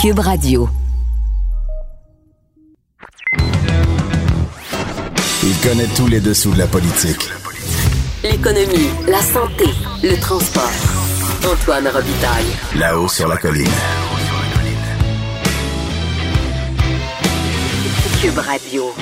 Cube Radio. Il connaît tous les dessous de la politique. L'économie, la santé, le transport. Antoine Robitaille. Là-haut sur la colline. Cube Radio.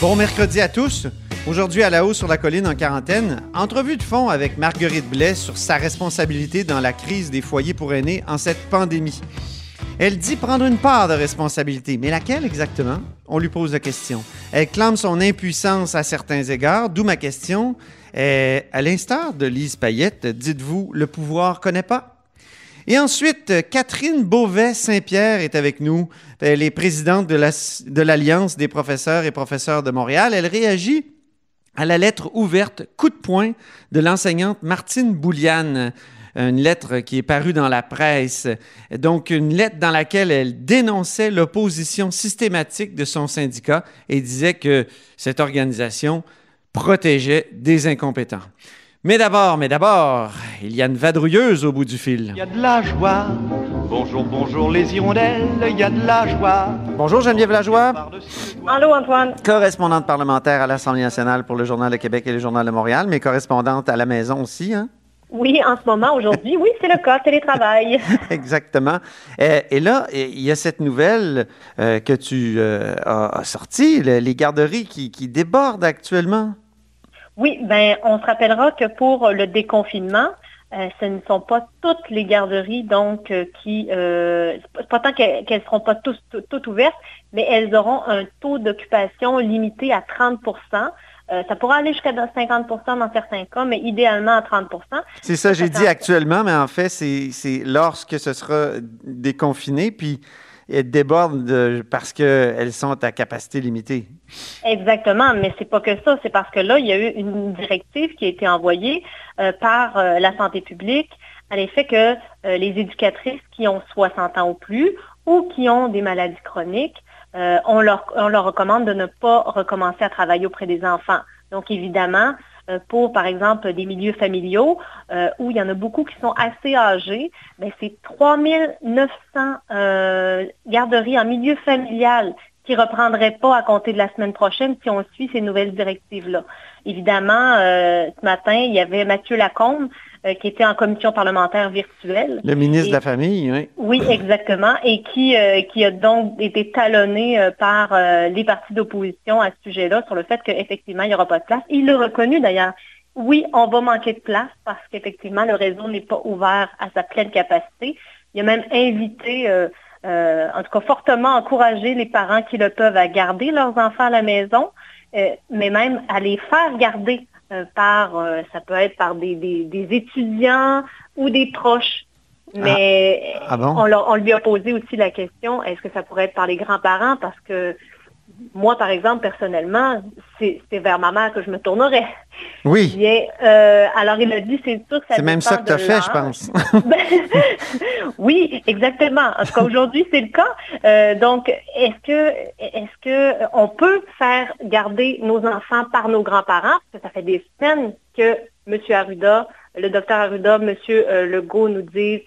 Bon mercredi à tous. Aujourd'hui, à la haut sur la colline en quarantaine, entrevue de fond avec Marguerite Blais sur sa responsabilité dans la crise des foyers pour aînés en cette pandémie. Elle dit prendre une part de responsabilité, mais laquelle exactement? On lui pose la question. Elle clame son impuissance à certains égards, d'où ma question. Et à l'instar de Lise Payette, dites-vous, le pouvoir connaît pas? Et ensuite, Catherine Beauvais-Saint-Pierre est avec nous. Elle est présidente de l'Alliance des professeurs et professeurs de Montréal. Elle réagit à la lettre ouverte coup de poing de l'enseignante Martine Bouliane une lettre qui est parue dans la presse, donc une lettre dans laquelle elle dénonçait l'opposition systématique de son syndicat et disait que cette organisation protégeait des incompétents. Mais d'abord, mais d'abord, il y a une vadrouilleuse au bout du fil. Il y a de la joie. Bonjour, bonjour les hirondelles, il y a de la joie. Bonjour Geneviève Lajoie. Allô Antoine. Correspondante parlementaire à l'Assemblée nationale pour le Journal de Québec et le Journal de Montréal, mais correspondante à la maison aussi, hein? Oui, en ce moment, aujourd'hui, oui, c'est le cas, télétravail. Exactement. Et, et, là, il y a cette nouvelle euh, que tu euh, as, sortie, les garderies qui, qui débordent actuellement. Oui, ben, on se rappellera que pour le déconfinement, euh, ce ne sont pas toutes les garderies donc euh, qui, euh, c'est pas tant qu'elles ne seront pas tous, toutes ouvertes, mais elles auront un taux d'occupation limité à 30% euh, ça pourra aller jusqu'à 50% dans certains cas, mais idéalement à 30% C'est ça, j'ai dit actuellement, mais en fait, c'est lorsque ce sera déconfiné. Puis elles débordent parce qu'elles sont à capacité limitée. Exactement, mais c'est pas que ça. C'est parce que là, il y a eu une directive qui a été envoyée euh, par euh, la santé publique à l'effet que euh, les éducatrices qui ont 60 ans ou plus ou qui ont des maladies chroniques, on leur, on leur recommande de ne pas recommencer à travailler auprès des enfants. Donc, évidemment, pour, par exemple, des milieux familiaux euh, où il y en a beaucoup qui sont assez âgés, ben, c'est 3900 euh, garderies en milieu familial qui ne reprendraient pas à compter de la semaine prochaine si on suit ces nouvelles directives-là. Évidemment, ce matin, il y avait Mathieu Lacombe euh, qui était en commission parlementaire virtuelle. Le ministre de la Famille, oui. Oui, exactement, et qui, euh, qui a donc été talonné euh, par les partis d'opposition à ce sujet-là sur le fait qu'effectivement, il n'y aura pas de place. Il l'a reconnu d'ailleurs. Oui, on va manquer de place parce qu'effectivement, le réseau n'est pas ouvert à sa pleine capacité. Il a même invité, en tout cas fortement encouragé les parents qui le peuvent à garder leurs enfants à la maison, mais même à les faire garder euh, par, euh, ça peut être par des, des, étudiants ou des proches. Mais ah. Ah on, on, lui a posé aussi la question, est-ce que ça pourrait être par les grands-parents? Parce que moi, par exemple, personnellement, c'est vers ma mère que je me tournerais. Oui. Euh, alors, il a dit, c'est sûr que ça C'est même ça que tu as fait, je pense. oui, exactement. En tout cas, aujourd'hui, c'est le cas. Euh, donc, est-ce que, est-ce que on peut faire garder nos enfants par nos grands-parents? Parce que ça fait des semaines que M. Arruda, le docteur Arruda, M. Euh, Legault nous disent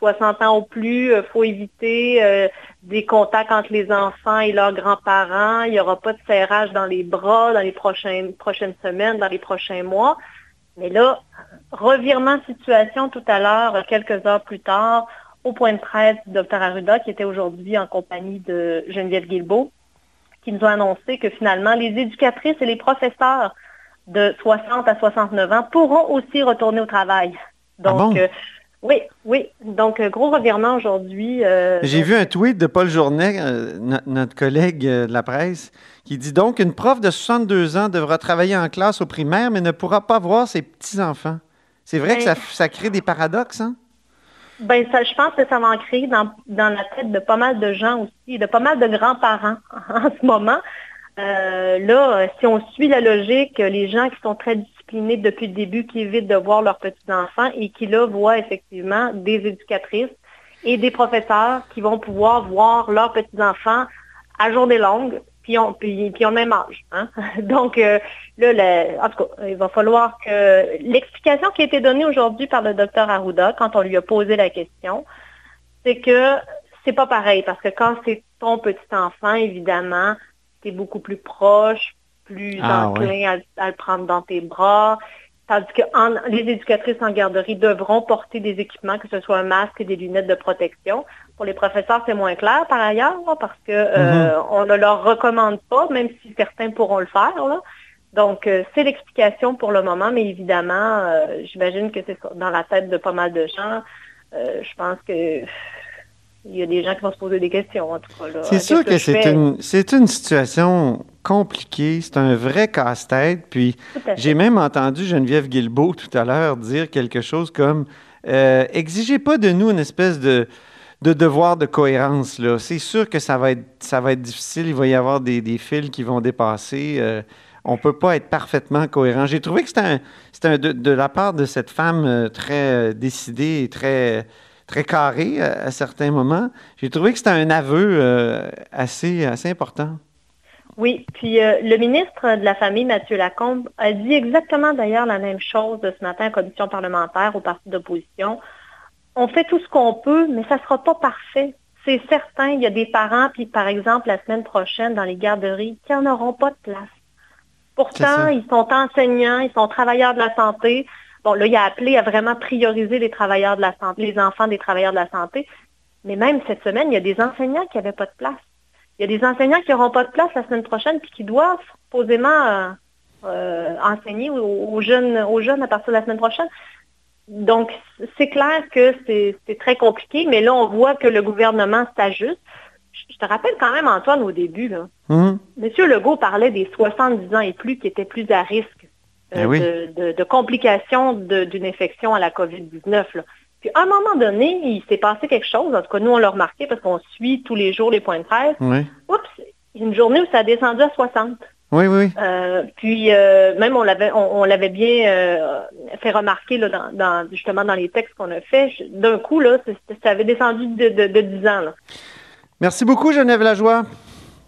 60 ans ou plus, il faut éviter des contacts entre les enfants et leurs grands-parents. Il n'y aura pas de serrage dans les bras dans les prochaines, prochaines semaines, dans les prochains mois. Mais là, revirement de situation tout à l'heure, quelques heures plus tard, au point de presse du Dr Arruda, qui était aujourd'hui en compagnie de Geneviève Guilbeault, qui nous a annoncé que finalement, les éducatrices et les professeurs de 60 à 69 ans pourront aussi retourner au travail. Ah euh, oui, oui. Donc, euh, gros revirement aujourd'hui. Euh, J'ai vu un tweet de Paul Journet, euh, notre collègue de la presse, qui dit donc une prof de 62 ans devra travailler en classe au primaire, mais ne pourra pas voir ses petits-enfants. C'est vrai que ça, ben ça, crée des paradoxes, hein? Ben, ça, je pense que ça va en créer dans, dans, la tête de pas mal de gens aussi, de pas mal de grands-parents en ce moment. là, si on suit la logique, les gens qui sont depuis le début, qui évitent de voir leurs petits-enfants et qui, là, voient effectivement des éducatrices et des professeurs qui vont pouvoir voir leurs petits-enfants à journée longue, puis ont, puis, puis le même âge. Hein. Donc, euh, là, en tout cas, il va falloir que l'explication qui a été donnée aujourd'hui par le docteur Arruda, quand on lui a posé la question, c'est que c'est pas pareil parce que quand c'est ton petit enfant, évidemment, tu beaucoup plus proche, plus Ah, enclin à, à le prendre dans tes bras. Tandis que en- les éducatrices en garderie devront porter des équipements, que ce soit un masque et des lunettes de protection. Pour les professeurs, c'est moins clair par ailleurs, là, parce que euh, on ne leur recommande pas, même si certains pourront le faire. là. Donc, euh, c'est l'explication pour le moment, mais évidemment, euh, j'imagine que c'est dans la tête de pas mal de gens. Euh, je pense que il y a des gens qui vont se poser des questions, en tout cas. C'est Qu'est-ce sûr que c'est une, c'est une situation compliquée, c'est un vrai casse-tête. Puis j'ai même entendu Geneviève Guilbeault tout à l'heure dire quelque chose comme euh, Exigez pas de nous une espèce de, de devoir de cohérence. Là. C'est sûr que ça va, être, ça va être difficile, il va y avoir des, des fils qui vont dépasser. euh, on ne peut pas être parfaitement cohérent. J'ai trouvé que c'était un, un- de, de la part de cette femme euh, très décidée et très, très carrée à, à certains moments. J'ai trouvé que c'était un aveu euh, assez, assez important. Oui, puis euh, le ministre de la Famille, Mathieu Lacombe, a dit exactement d'ailleurs la même chose de ce matin en commission parlementaire au parti d'opposition. On fait tout ce qu'on peut, mais ça ne sera pas parfait. C'est certain, il y a des parents, puis par exemple, la semaine prochaine, dans les garderies, qui n'en auront pas de place. Pourtant, ils sont enseignants, ils sont travailleurs de la santé. Bon, là, il a appelé à vraiment prioriser les travailleurs de la santé, les enfants des travailleurs de la santé. Mais même cette semaine, il y a des enseignants qui n'avaient pas de place. Il y a des enseignants qui n'auront pas de place la semaine prochaine puis qui doivent posément euh, euh, enseigner aux, aux jeunes, aux jeunes à partir de la semaine prochaine. Donc, c'est clair que c'est très compliqué, mais là, on voit que le gouvernement s'ajuste. Je te rappelle quand même, Antoine, au début, là, Mhm. Monsieur Legault parlait des 70 ans et plus qui étaient plus à risque euh, Eh oui. de, de- de complications d'une infection à la COVID-19. là. Puis à un moment donné, il s'est passé quelque chose. En tout cas, nous, on l'a remarqué parce qu'on suit tous les jours les points de presse. Oui, Oups, une journée où ça a descendu à 60. oui, oui. Euh, puis euh, même on l'avait on, on l'avait bien euh, fait remarquer là, dans, dans- justement dans les textes qu'on a fait. D'un coup, là, ça avait descendu de, de, de 10 ans. là. Merci beaucoup, Geneviève Lajoie,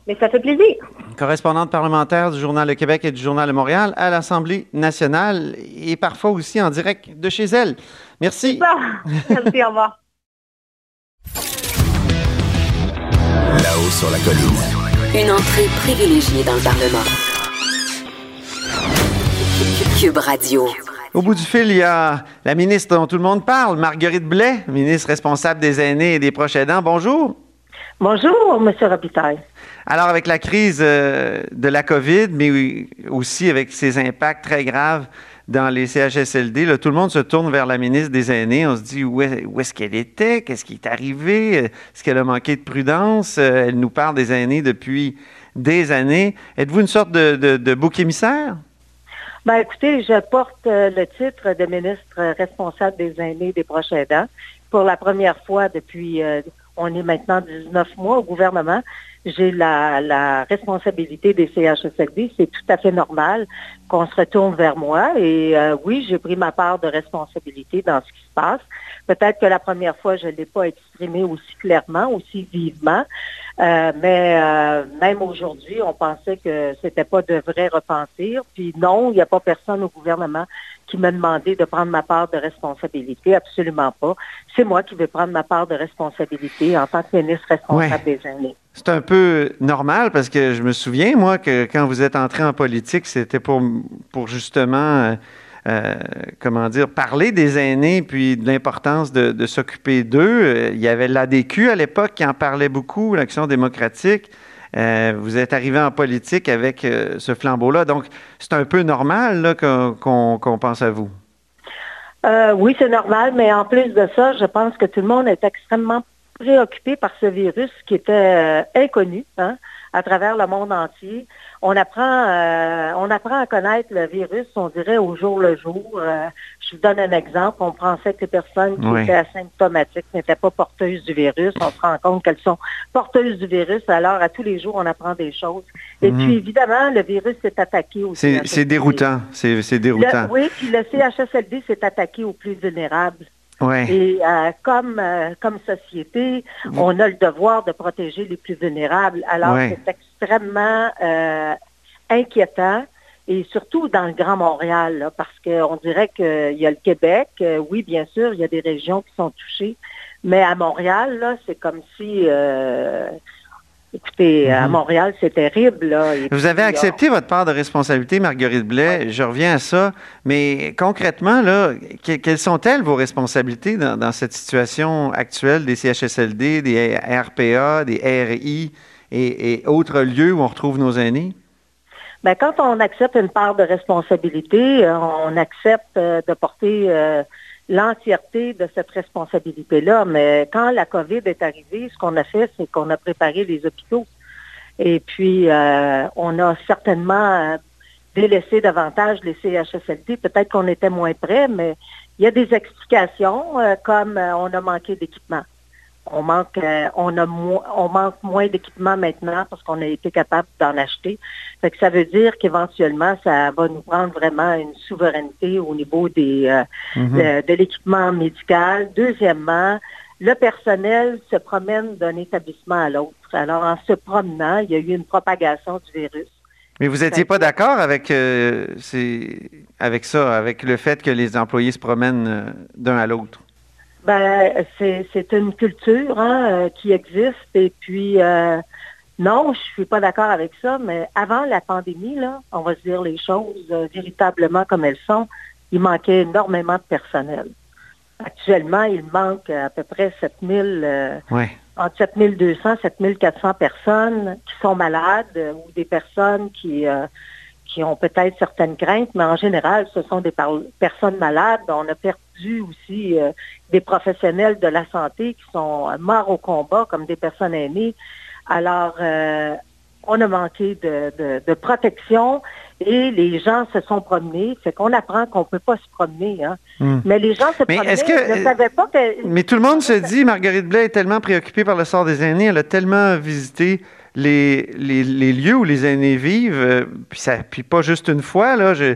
Mais ça fait plaisir. correspondante parlementaire du Journal Le Québec et du Journal de Montréal à l'Assemblée nationale et parfois aussi en direct de chez elle. Merci. Ça. Merci, au revoir. Là-haut sur la colline. Une entrée privilégiée dans le Parlement. Cube Radio. Au bout du fil, il y a la ministre dont tout le monde parle, Marguerite Blais, ministre responsable des aînés et des proches aidants. Bonjour. Bonjour, M. Robitaille. Alors, avec la crise euh, de la COVID, mais aussi avec ses impacts très graves dans les CHSLD, tout le monde se tourne vers la ministre des Aînés. On se dit où est- où est-ce qu'elle était? Qu'est-ce qui est arrivé? Est-ce qu'elle a manqué de prudence? Euh, Elle nous parle des aînés depuis des années. Êtes-vous une sorte de, bouc émissaire? Ben, écoutez, je porte euh, le titre de ministre responsable des aînés des proches aidants. Pour la première fois depuis, on est maintenant 19 mois au gouvernement, j'ai la, responsabilité des CHSLD. C'est tout à fait normal qu'on se retourne vers moi. Et euh, oui, j'ai pris ma part de responsabilité dans ce qui se passe. Peut-être que la première fois, je ne l'ai pas exprimé aussi clairement, aussi vivement. Euh, mais euh, même aujourd'hui, on pensait que c'était pas de vrai repentir. Puis non, il n'y a pas personne au gouvernement qui m'a demandé de prendre ma part de responsabilité. Absolument pas. C'est moi qui vais prendre ma part de responsabilité en tant que ministre responsable des aînés. C'est un peu normal parce que je me souviens, moi, que quand vous êtes entré en politique, c'était pour, pour justement, euh, euh, comment dire, parler des aînés puis de l'importance de, s'occuper d'eux. Euh, Il y avait l'ADQ à l'époque qui en parlait beaucoup, l'Action démocratique. Vous êtes arrivé en politique avec ce flambeau-là. Donc, c'est un peu normal qu'on pense à vous. Oui, c'est normal, mais en plus de ça, je pense que tout le monde est extrêmement préoccupé par ce virus qui était inconnu hein, à travers le monde entier. On apprend, euh, on apprend à connaître le virus, on dirait au jour le jour. Euh, je vous donne un exemple. On pensait que les personnes qui Oui. étaient asymptomatiques n'étaient pas porteuses du virus. On se rend compte qu'elles sont porteuses du virus. Alors, à tous les jours, on apprend des choses. Et Mhm. puis, évidemment, le virus s'est attaqué aussi. C'est déroutant. C'est c'est déroutant. oui, puis le CHSLD s'est attaqué aux plus vulnérables. Ouais. Et euh, comme, euh, comme société, on a le devoir de protéger les plus vulnérables. Alors, Ouais. c'est extrêmement euh, inquiétant et surtout dans le Grand Montréal, parce qu'on dirait qu'il y a le Québec, oui, bien sûr, il y a des régions qui sont touchées, mais à Montréal, là, c'est comme si, écoutez, à Mhm. Montréal, c'est terrible. Là, Et Vous avez accepté votre part de responsabilité, Marguerite Blais. Je reviens à ça. Mais concrètement, là, que- quelles sont-elles vos responsabilités dans, dans cette situation actuelle des CHSLD, des RPA, des RI et, et autres lieux où on retrouve nos aînés? Ben, quand on accepte une part de responsabilité, euh, on accepte euh, de porter euh, l'entièreté de cette responsabilité-là. Mais quand la COVID est arrivée, ce qu'on a fait, c'est qu'on a préparé les hôpitaux. Et puis, euh, on a certainement euh, délaissé davantage les CHSLD. Peut-être qu'on était moins près, mais il y a des explications, euh, comme on a manqué d'équipement. On manque, euh, on a mo- on manque moins d'équipement maintenant parce qu'on a été capable d'en acheter. Fait que ça veut dire qu'éventuellement, ça va nous prendre vraiment une souveraineté au niveau des, euh, Mhm. de, de l'équipement médical. Deuxièmement, le personnel se promène d'un établissement à l'autre. Alors, en se promenant, il y a eu une propagation du virus. Mais vous n'étiez pas d'accord avec, euh, ces- avec ça, avec le fait que les employés se promènent d'un à l'autre? Ben, c'est une culture hein, euh, qui existe et puis euh, non, je suis pas d'accord avec ça, mais avant la pandémie, là, on va se dire les choses euh, véritablement comme elles sont, il manquait énormément de personnel. Actuellement, il manque à peu près 7000, euh, Oui. entre 7200 7400 personnes qui sont malades ou des personnes qui qui ont peut-être certaines craintes, mais en général, ce sont des personnes malades. On a perdu aussi euh, des professionnels de la santé qui sont euh, morts au combat, comme des personnes aînées. Alors, euh, on a manqué de, de- de protection et les gens se sont promenés. Fait qu'on apprend qu'on peut pas se promener. Hein. Hmm. Mais les gens se Mais promenaient. ne pas que... Mais tout le monde se dit, Marguerite Blais est tellement préoccupée par le sort des aînés, elle a tellement visité les, les, les lieux où les aînés vivent, euh, puis, ça, puis pas juste une fois. Là, je-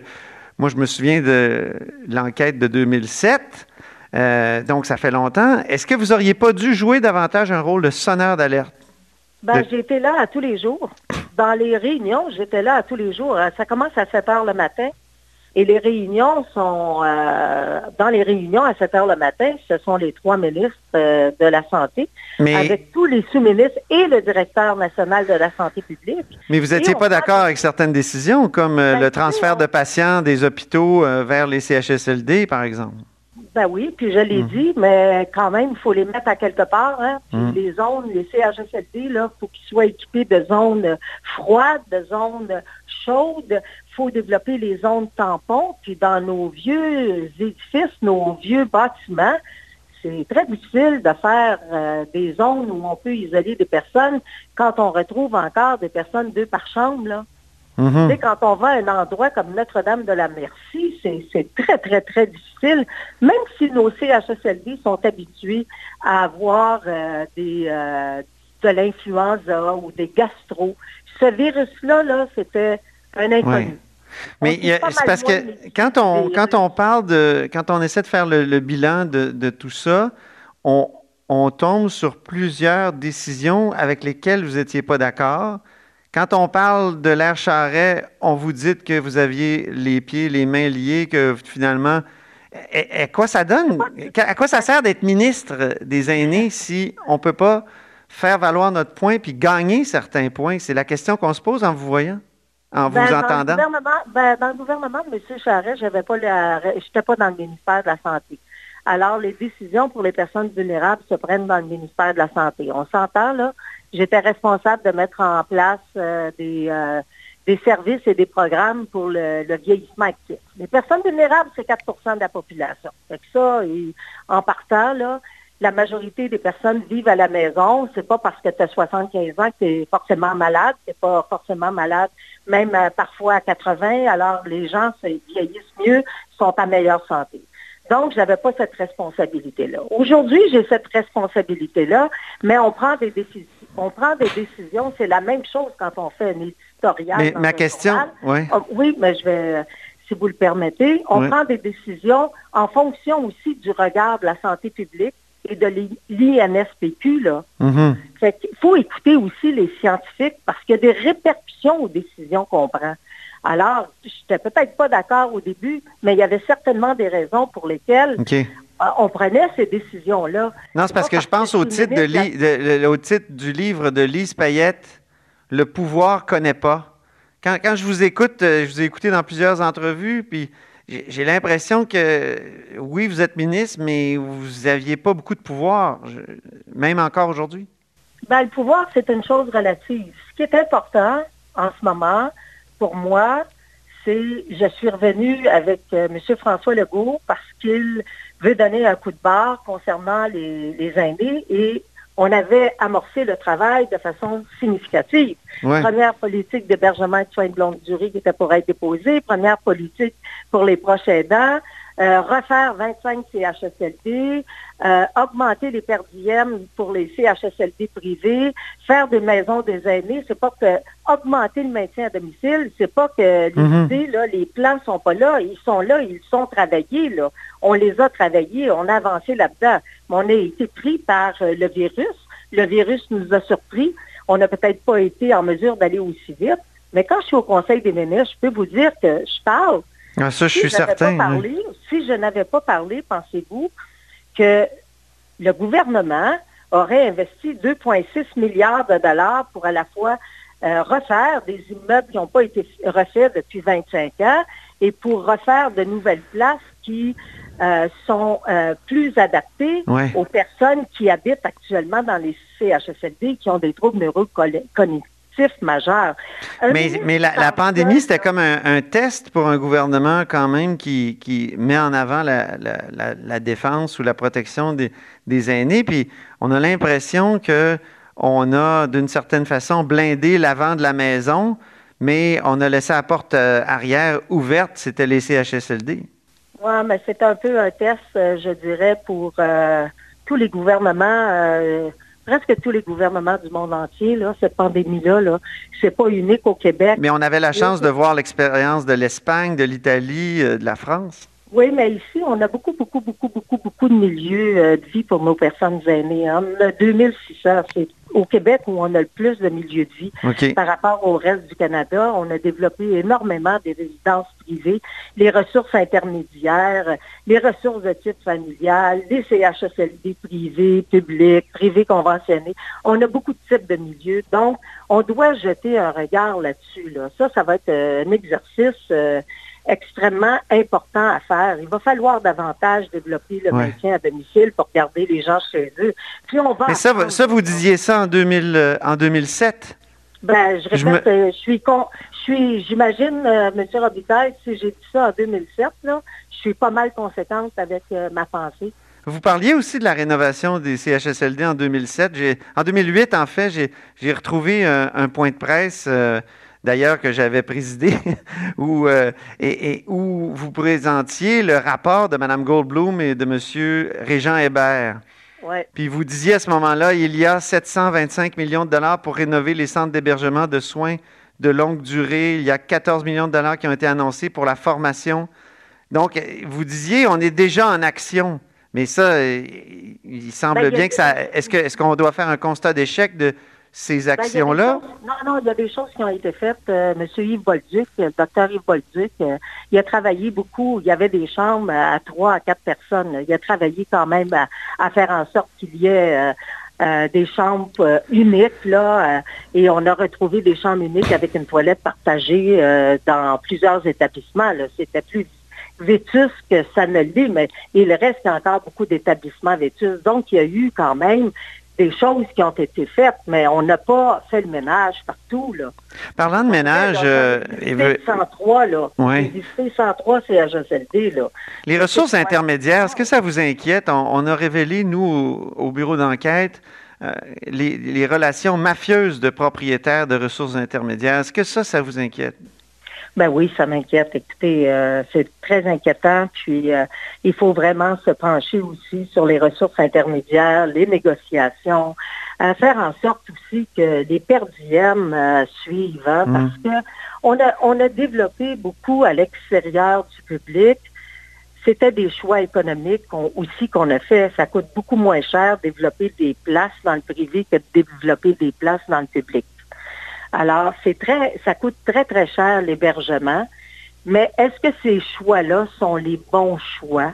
moi, je me souviens de l'enquête de 2007, euh, donc ça fait longtemps. Est-ce que vous auriez pas dû jouer davantage un rôle de sonneur d'alerte? Ben, De- j'étais là à tous les jours. Dans les réunions, j'étais là à tous les jours. Euh, Ça commence à 7 heures le matin. Et les réunions sont, euh, dans les réunions à 7 heures le matin, ce sont les trois ministres euh, de la Santé, Mais, avec tous les sous-ministres et le directeur national de la Santé publique. mais vous n'étiez pas d'accord avec certaines décisions, comme euh, Ben, le transfert de patients des hôpitaux vers les CHSLD, par exemple. Ben oui, puis je l'ai Mhm. dit, mais quand même, il faut les mettre à quelque part. Hein? Puis Mhm. les zones, les CHSLD, là, faut qu'ils soient équipés de zones froides, de zones chaudes. Il faut développer les zones tampons. Puis dans nos vieux édifices, nos vieux bâtiments, c'est très difficile de faire euh, des zones où on peut isoler des personnes quand on retrouve encore des personnes deux par chambre. Là. Mhm. Tu sais, quand on va à un endroit comme Notre-Dame de la Merci, c'est très, très, très difficile. Même si nos CHSLD sont habitués à avoir euh, des, euh, de l'influenza ou des gastro, ce virus-là, là, c'était un inconnu. Ouais. Mais c'est parce que quand on, quand on parle de, quand on essaie de faire le, le bilan de, de tout ça, on, on tombe sur plusieurs décisions avec lesquelles vous n'étiez pas d'accord. Quand on parle de l'air charret, on vous dit que vous aviez les pieds, les mains liés, que finalement, à, à quoi ça donne? À quoi ça sert d'être ministre des aînés si on ne peut pas faire valoir notre point puis gagner certains points? C'est la question qu'on se pose en vous voyant, en Ben, vous dans le entendant? gouvernement, ben, dans le gouvernement de M. Charest, la, j'étais pas dans le ministère de la Santé. Alors, les décisions pour les personnes vulnérables se prennent dans le ministère de la Santé. On s'entend, là. J'étais responsable de mettre en place euh, des, euh, des services et des programmes pour le, le vieillissement actif. Les personnes vulnérables, c'est 4% de la population. Fait que ça, et en partant, là, la majorité des personnes vivent à la maison. C'est pas parce que tu as 75 ans que tu es forcément malade. Tu pas forcément malade, même euh, parfois à 80. Alors, les gens se vieillissent mieux, sont en meilleure santé. Donc, je n'avais pas cette responsabilité-là. Aujourd'hui, j'ai cette responsabilité-là, mais on prend des décisions. On prend des décisions. C'est la même chose quand on fait un éditorial. Mais ma question, journal. ouais. Oh, oui, mais je vais, si vous le permettez, on Oui. prend des décisions en fonction aussi du regard de la santé publique et de l'INSPQ, là. Mhm. Fait qu'il faut écouter aussi les scientifiques parce qu'il y a des répercussions aux décisions qu'on prend. Alors, je n'étais peut-être pas d'accord au début, mais il y avait certainement des raisons pour lesquelles euh, on prenait ces décisions-là. Non, c'est parce que je pense titre, de de- au titre du livre de Lise Payette, Le pouvoir connaît pas. Quand, quand je vous écoute, euh, je vous ai écouté dans plusieurs entrevues, puis j'ai l'impression que, oui, vous êtes ministre, mais vous n'aviez pas beaucoup de pouvoir, même encore aujourd'hui. Ben, le pouvoir, c'est une chose relative. Ce qui est important en ce moment, pour moi, c'est, je suis revenue avec euh, M. François Legault parce qu'il veut donner un coup de barre concernant les, les aînés et on avait amorcé le travail de façon significative. Ouais. Première politique d'hébergement et de soins de longue durée qui était pour être déposée. Première politique pour les proches aidants. Euh, refaire 25 CHSLD, euh, augmenter les perdièmes pour les CHSLD privés, faire des maisons des aînés. C'est pas que augmenter le maintien à domicile, c'est pas que les Mhm. idées, là, les plans sont pas là. Ils sont là, ils sont travaillés, là. On les a travaillés, on a avancé là-dedans. Mais on a été pris par euh, le virus. Le virus nous a surpris. On n'a peut-être pas été en mesure d'aller aussi vite. Mais quand je suis au Conseil des ministres, je peux vous dire que je parle Ah, ça, je suis si certain. Pas oui. parlé, Si je n'avais pas parlé, pensez-vous que le gouvernement aurait investi 2,6 milliards de dollars pour à la fois euh, refaire des immeubles qui n'ont pas été refaits depuis 25 ans et pour refaire de nouvelles places qui euh, sont euh, plus adaptées Ouais. aux personnes qui habitent actuellement dans les CHSLD qui ont des troubles neurocognitifs majeurs. Un Mais, la, pandémie, c'était comme un, un test pour un gouvernement quand même qui, qui met en avant la, la- la- la défense ou la protection des, des aînés. Puis on a l'impression que on a d'une certaine façon blindé l'avant de la maison, mais on a laissé la porte euh, arrière ouverte, c'était les CHSLD. Oui, mais c'est un peu un test, euh, je dirais, pour euh, tous les gouvernements, euh, presque tous les gouvernements du monde entier, là, cette pandémie-là, là, c'est pas unique au Québec. Mais on avait la chance de voir l'expérience de l'Espagne, de l'Italie, euh, de la France. Oui, mais ici, on a beaucoup, beaucoup, beaucoup, beaucoup, beaucoup de milieux euh, de vie pour nos personnes aînées. hein. On a 2600. C'est au Québec où on a le plus de milieux de vie. OK. Par rapport au reste du Canada, on a développé énormément des résidences privées, les ressources intermédiaires, les ressources de type familial, les CHSLD privés, publics, privés conventionnés. On a beaucoup de types de milieux. Donc, on doit jeter un regard là-dessus. Là. Ça, ça va être euh, un exercice euh, extrêmement important à faire. Il va falloir davantage développer le Ouais. maintien à domicile pour garder les gens chez eux. Puis on va Mais ça, vous disiez ça en, 2000, euh, en 2007? ben, je Je répète, euh, je suis con, je suis, j'imagine, euh, M. Robitaille, si j'ai dit ça en 2007, là, je suis pas mal conséquente avec euh, ma pensée. Vous parliez aussi de la rénovation des CHSLD en 2007. J'ai- En 2008, en fait, j'ai- j'ai retrouvé un, un point de presse, euh, d'ailleurs, que j'avais présidé, où, euh, et, et où vous présentiez le rapport de Mme Goldblum et de M. Régent Hébert. Ouais. Puis vous disiez à ce moment-là, il y a 725 millions de dollars pour rénover les centres d'hébergement de soins de longue durée. Il y a 14 millions de dollars qui ont été annoncés pour la formation. Donc, euh, vous disiez, on est déjà en action. Mais ça, euh, il semble Ben, bien que ça. Est-ce qu'on doit faire un constat d'échec de ces Ben, actions-là? non, non, il y a des choses qui ont été faites. Euh, M. Yves Bolduc, euh, le docteur Yves Bolduc, euh, il a travaillé beaucoup. Il y avait des chambres à trois, à quatre personnes. Il a travaillé quand même à, à faire en sorte qu'il y ait euh, euh, des chambres euh, uniques, là, euh, et on a retrouvé des chambres uniques avec une toilette partagée euh, dans plusieurs établissements. là. C'était plus vétus que ça ne l'est, mais il reste encore beaucoup d'établissements vétus. Donc, il y a eu quand même des choses qui ont été faites, mais on n'a pas fait le ménage partout. Là. Parlant de ménage, euh, les et ve- 103, là. Ouais. Les 103 CHSLD, là. les ressources intermédiaires, est-ce que ça vous inquiète? On, on a révélé, nous, au, au bureau d'enquête, euh, les, les relations mafieuses de propriétaires de ressources intermédiaires. Est-ce que ça, ça vous inquiète? Ben oui, ça m'inquiète. Écoutez, euh, c'est très inquiétant. Puis, euh, il faut vraiment se pencher aussi sur les ressources intermédiaires, les négociations, euh, faire en sorte aussi que les perdièmes euh, suivent, hein, Mm. parce que on a, on a développé beaucoup à l'extérieur du public. C'était des choix économiques qu'on- aussi qu'on a fait. Ça coûte beaucoup moins cher développer des places dans le privé que de développer des places dans le public. Alors, c'est très, ça coûte très, très cher l'hébergement. Mais est-ce que ces choix-là sont les bons choix?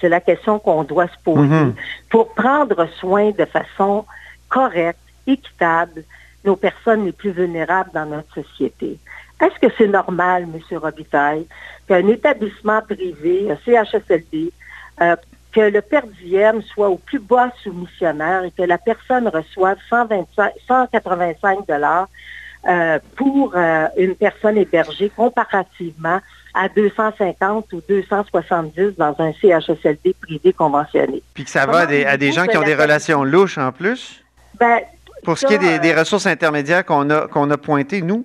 C'est la question qu'on doit se poser Mhm. pour prendre soin de façon correcte, équitable, nos personnes les plus vulnérables dans notre société. Est-ce que c'est normal, M. Robitaille, qu'un établissement privé, un CHSLD, euh, que le per diem soit au plus bas soumissionnaire et que la personne reçoive 125, 185 dollars euh, pour euh, une personne hébergée comparativement à 250 ou 270 dans un CHSLD privé conventionné. Puis que ça va à des, à des voulez-vous gens qui ont des la- relations louches en plus? Ben, Pour ce qui est des, euh, ressources intermédiaires qu'on a, qu'on a pointées, nous?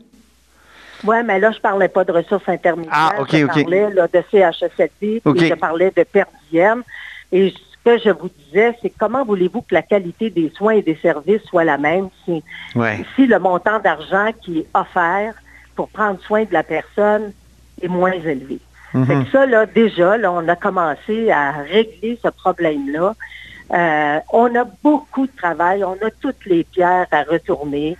Oui, mais là, je parlais pas de ressources intermédiaires. Ah, OK, je OK. parlais là, de CHSLD, OK. et je parlais de per diem. Et que je vous disais, c'est comment voulez-vous que la qualité des soins et des services soit la même si, Ouais. si le montant d'argent qui est offert pour prendre soin de la personne est moins élevé? Fait Mhm. que ça, là, déjà, là, on a commencé à régler ce problème-là. Euh, on a beaucoup de travail, on a toutes les pierres à retourner.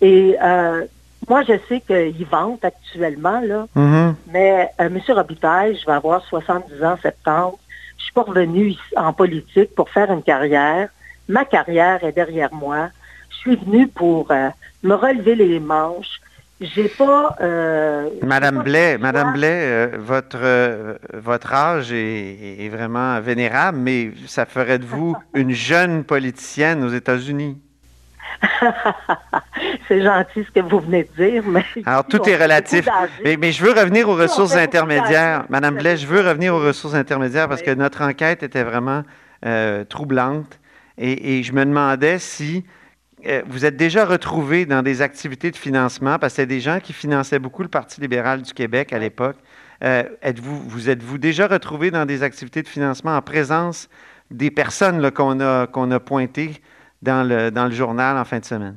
Et euh, moi, je sais qu'ils vendent actuellement, là, Mhm. mais euh, M. Robitaille, je vais avoir 70 ans en septembre. Je suis pas revenue en politique pour faire une carrière. Ma carrière est derrière moi. Je suis venue pour euh, me relever les manches. J'ai pas. euh, Madame pas Blais, Madame. Blais, euh, votre, euh, votre âge est, est vraiment vénérable, mais ça ferait de vous une jeune politicienne aux États-Unis. C'est gentil ce que vous venez de dire, mais. Alors, tout est relatif. Mais, mais je veux revenir aux ressources intermédiaires. Madame Blais, je veux revenir aux ressources intermédiaires parce Oui. que notre enquête était vraiment euh, troublante. Et, et je me demandais si euh, vous êtes déjà retrouvé dans des activités de financement, parce que c'était des gens qui finançaient beaucoup le Parti libéral du Québec à l'époque. Euh, êtes-vous, vous êtes-vous déjà retrouvé dans des activités de financement en présence des personnes qu'on, a, qu'on a pointées dans le, dans le journal en fin de semaine?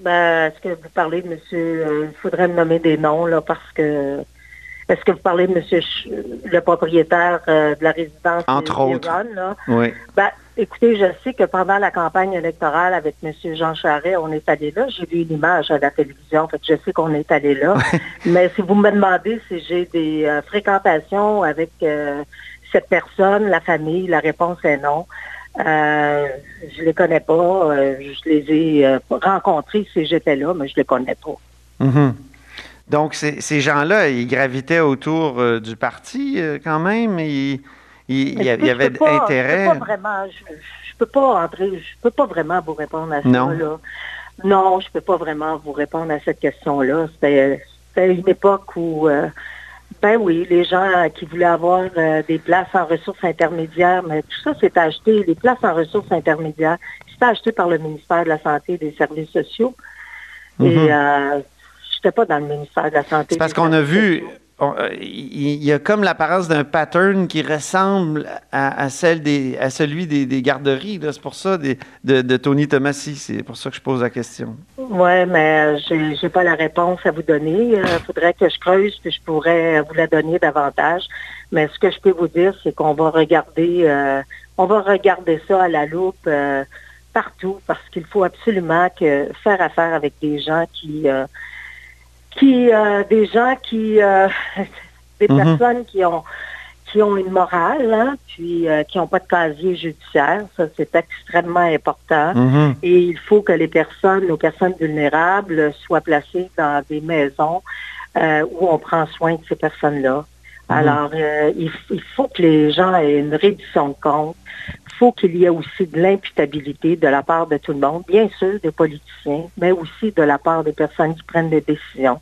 Ben, est-ce que vous parlez de monsieur, euh, il faudrait me nommer des noms, là, parce que, est-ce que vous parlez de monsieur, Ch- le propriétaire euh, de la résidence Entre autres. Ron, là? Oui. Ben, écoutez, je sais que pendant la campagne électorale avec monsieur Jean Charest, on est allé là. J'ai vu une image à la télévision, fait que je sais qu'on est allé là. Mais si vous me demandez si j'ai des euh, fréquentations avec cette personne, la famille, la réponse est non. Euh, je les connais pas. euh, je les ai euh, rencontrés si j'étais là, mais je les connais pas. Mhm. Donc, ces, gens-là, ils gravitaient autour euh, du parti quand même. Ils- Il y, avait pas- intérêt. Je peux pas vraiment, je, je peux pas entrer, je peux pas vraiment vous répondre à ça. Non. Là. Non, je peux pas vraiment vous répondre à cette question-là. C'était c'était une époque où, ben oui, les gens qui voulaient avoir euh, des places en ressources intermédiaires, mais tout ça, c'est acheté. Les places en ressources intermédiaires, c'est acheté par le ministère de la Santé et des Services sociaux. Mhm. Et euh, j'étais pas dans le ministère de la Santé. C'est parce qu'on a vu, euh, il y a comme l'apparence d'un pattern qui ressemble à, celle des, à celui des, garderies. C'est pour ça des- de, Tony Tomassi. C'est pour ça que je pose la question. Oui, mais euh, j'ai j'ai pas la réponse à vous donner. Il faudrait que je creuse, puis je pourrais vous la donner davantage. Mais ce que je peux vous dire, c'est qu'on va regarder, euh, on va regarder ça à la loupe euh, partout, parce qu'il faut absolument faire affaire avec des gens qui, euh, qui, euh, des gens qui, euh, des Mhm. personnes qui ont qui ont une morale, hein, puis euh, qui n'ont pas de casier judiciaire. Ça, c'est extrêmement important. Mhm. Et il faut que les personnes, nos personnes vulnérables, soient placées dans des maisons où on prend soin de ces personnes-là. Alors, euh, il, il faut que les gens aient une réduction de compte. Il faut qu'il y ait aussi de l'imputabilité de la part de tout le monde, bien sûr des politiciens, mais aussi de la part des personnes qui prennent des décisions.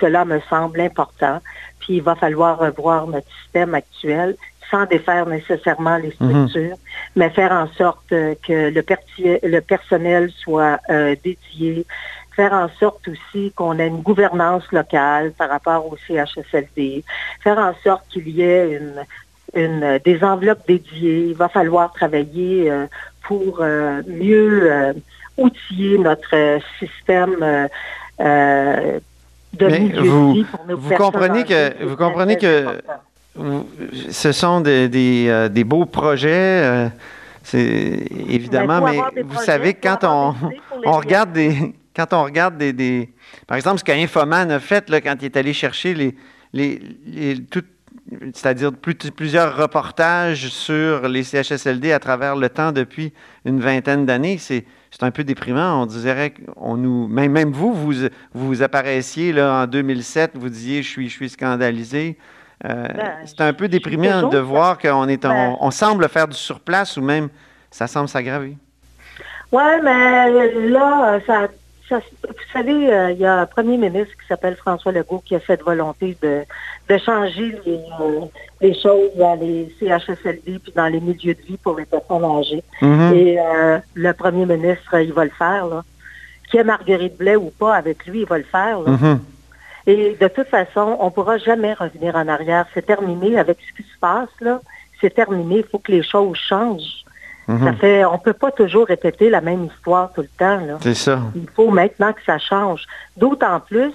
Cela me semble important. Puis il va falloir revoir notre système actuel sans défaire nécessairement les Mhm. structures, mais faire en sorte euh, que le personnel soit euh, dédié, faire en sorte aussi qu'on ait une gouvernance locale par rapport au CHSLD, faire en sorte qu'il y ait une, une- des enveloppes dédiées. Il va falloir travailler euh, pour euh, mieux euh, outiller notre euh, système euh, euh, de Mais milieu vous- vie pour nos vous comprenez que- vous comprenez que-. Vous- Ce sont des, des, euh, des beaux projets. euh, c'est évidemment, mais des vous savez quand on, des on regarde des quand on regarde des, par exemple, ce qu'Infoman a fait là, quand il est allé chercher les, les, les c'est-à-dire plusieurs reportages sur les CHSLD à travers le temps depuis une vingtaine d'années, c'est un peu déprimant. On dirait qu'on nous, même, même vous, vous, vous apparaissiez là, en 2007, vous disiez je suis, je suis scandalisé. Euh, ben, c'est un peu déprimant de voir qu'on est, ben on, semble faire du surplace ou même ça semble s'aggraver. Oui, mais là, ça, vous savez, euh, il y a un premier ministre qui s'appelle François Legault qui a cette volonté de, de changer les, euh, les, choses dans les CHSLD puis dans les milieux de vie pour les personnes âgées. Mm-hmm. Et le premier ministre, il va le faire. Là. Qui est Marguerite Blais ou pas avec lui, il va le faire. Là. Mm-hmm. Et de toute façon, on ne pourra jamais revenir en arrière. C'est terminé avec ce qui se passe, là. C'est terminé. Il faut que les choses changent. Mhm. Ça fait, on peut pas toujours répéter la même histoire tout le temps. C'est ça. Il faut maintenant que ça change. D'autant plus,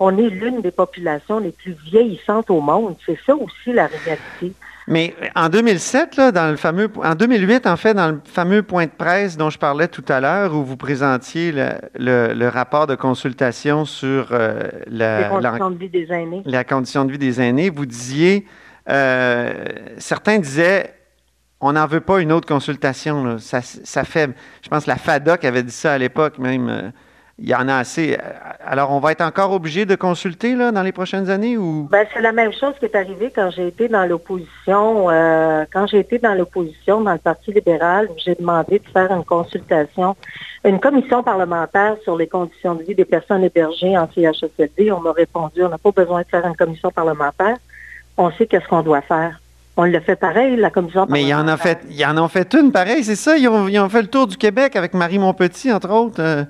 on est l'une des populations les plus vieillissantes au monde. C'est ça aussi la réalité. Mais en 2007, là, dans le fameux, en 2008, en fait, dans le fameux point de presse dont je parlais tout à l'heure, où vous présentiez le, rapport de consultation sur euh, la, condition de vie des aînés. La condition de vie des aînés, vous disiez, euh, certains disaient, on n'en veut pas une autre consultation. Ça, fait, je pense que la FADOC avait dit ça à l'époque même. Euh, il y en a assez. Alors, on va être encore obligé de consulter dans les prochaines années ou? Ben, c'est la même chose qui est arrivée quand j'ai été dans l'opposition. Euh, quand j'ai été dans l'opposition dans le Parti libéral, j'ai demandé de faire une consultation, une commission parlementaire sur les conditions de vie des personnes hébergées en CHSLD. On m'a répondu, on n'a pas besoin de faire une commission parlementaire. On sait qu'est-ce qu'on doit faire. On le fait pareil, la commission Mais il y en a fait, il y en a fait une pareil, c'est ça? Ils ont, fait le tour du Québec avec Marie Montpetit, entre autres. Euh.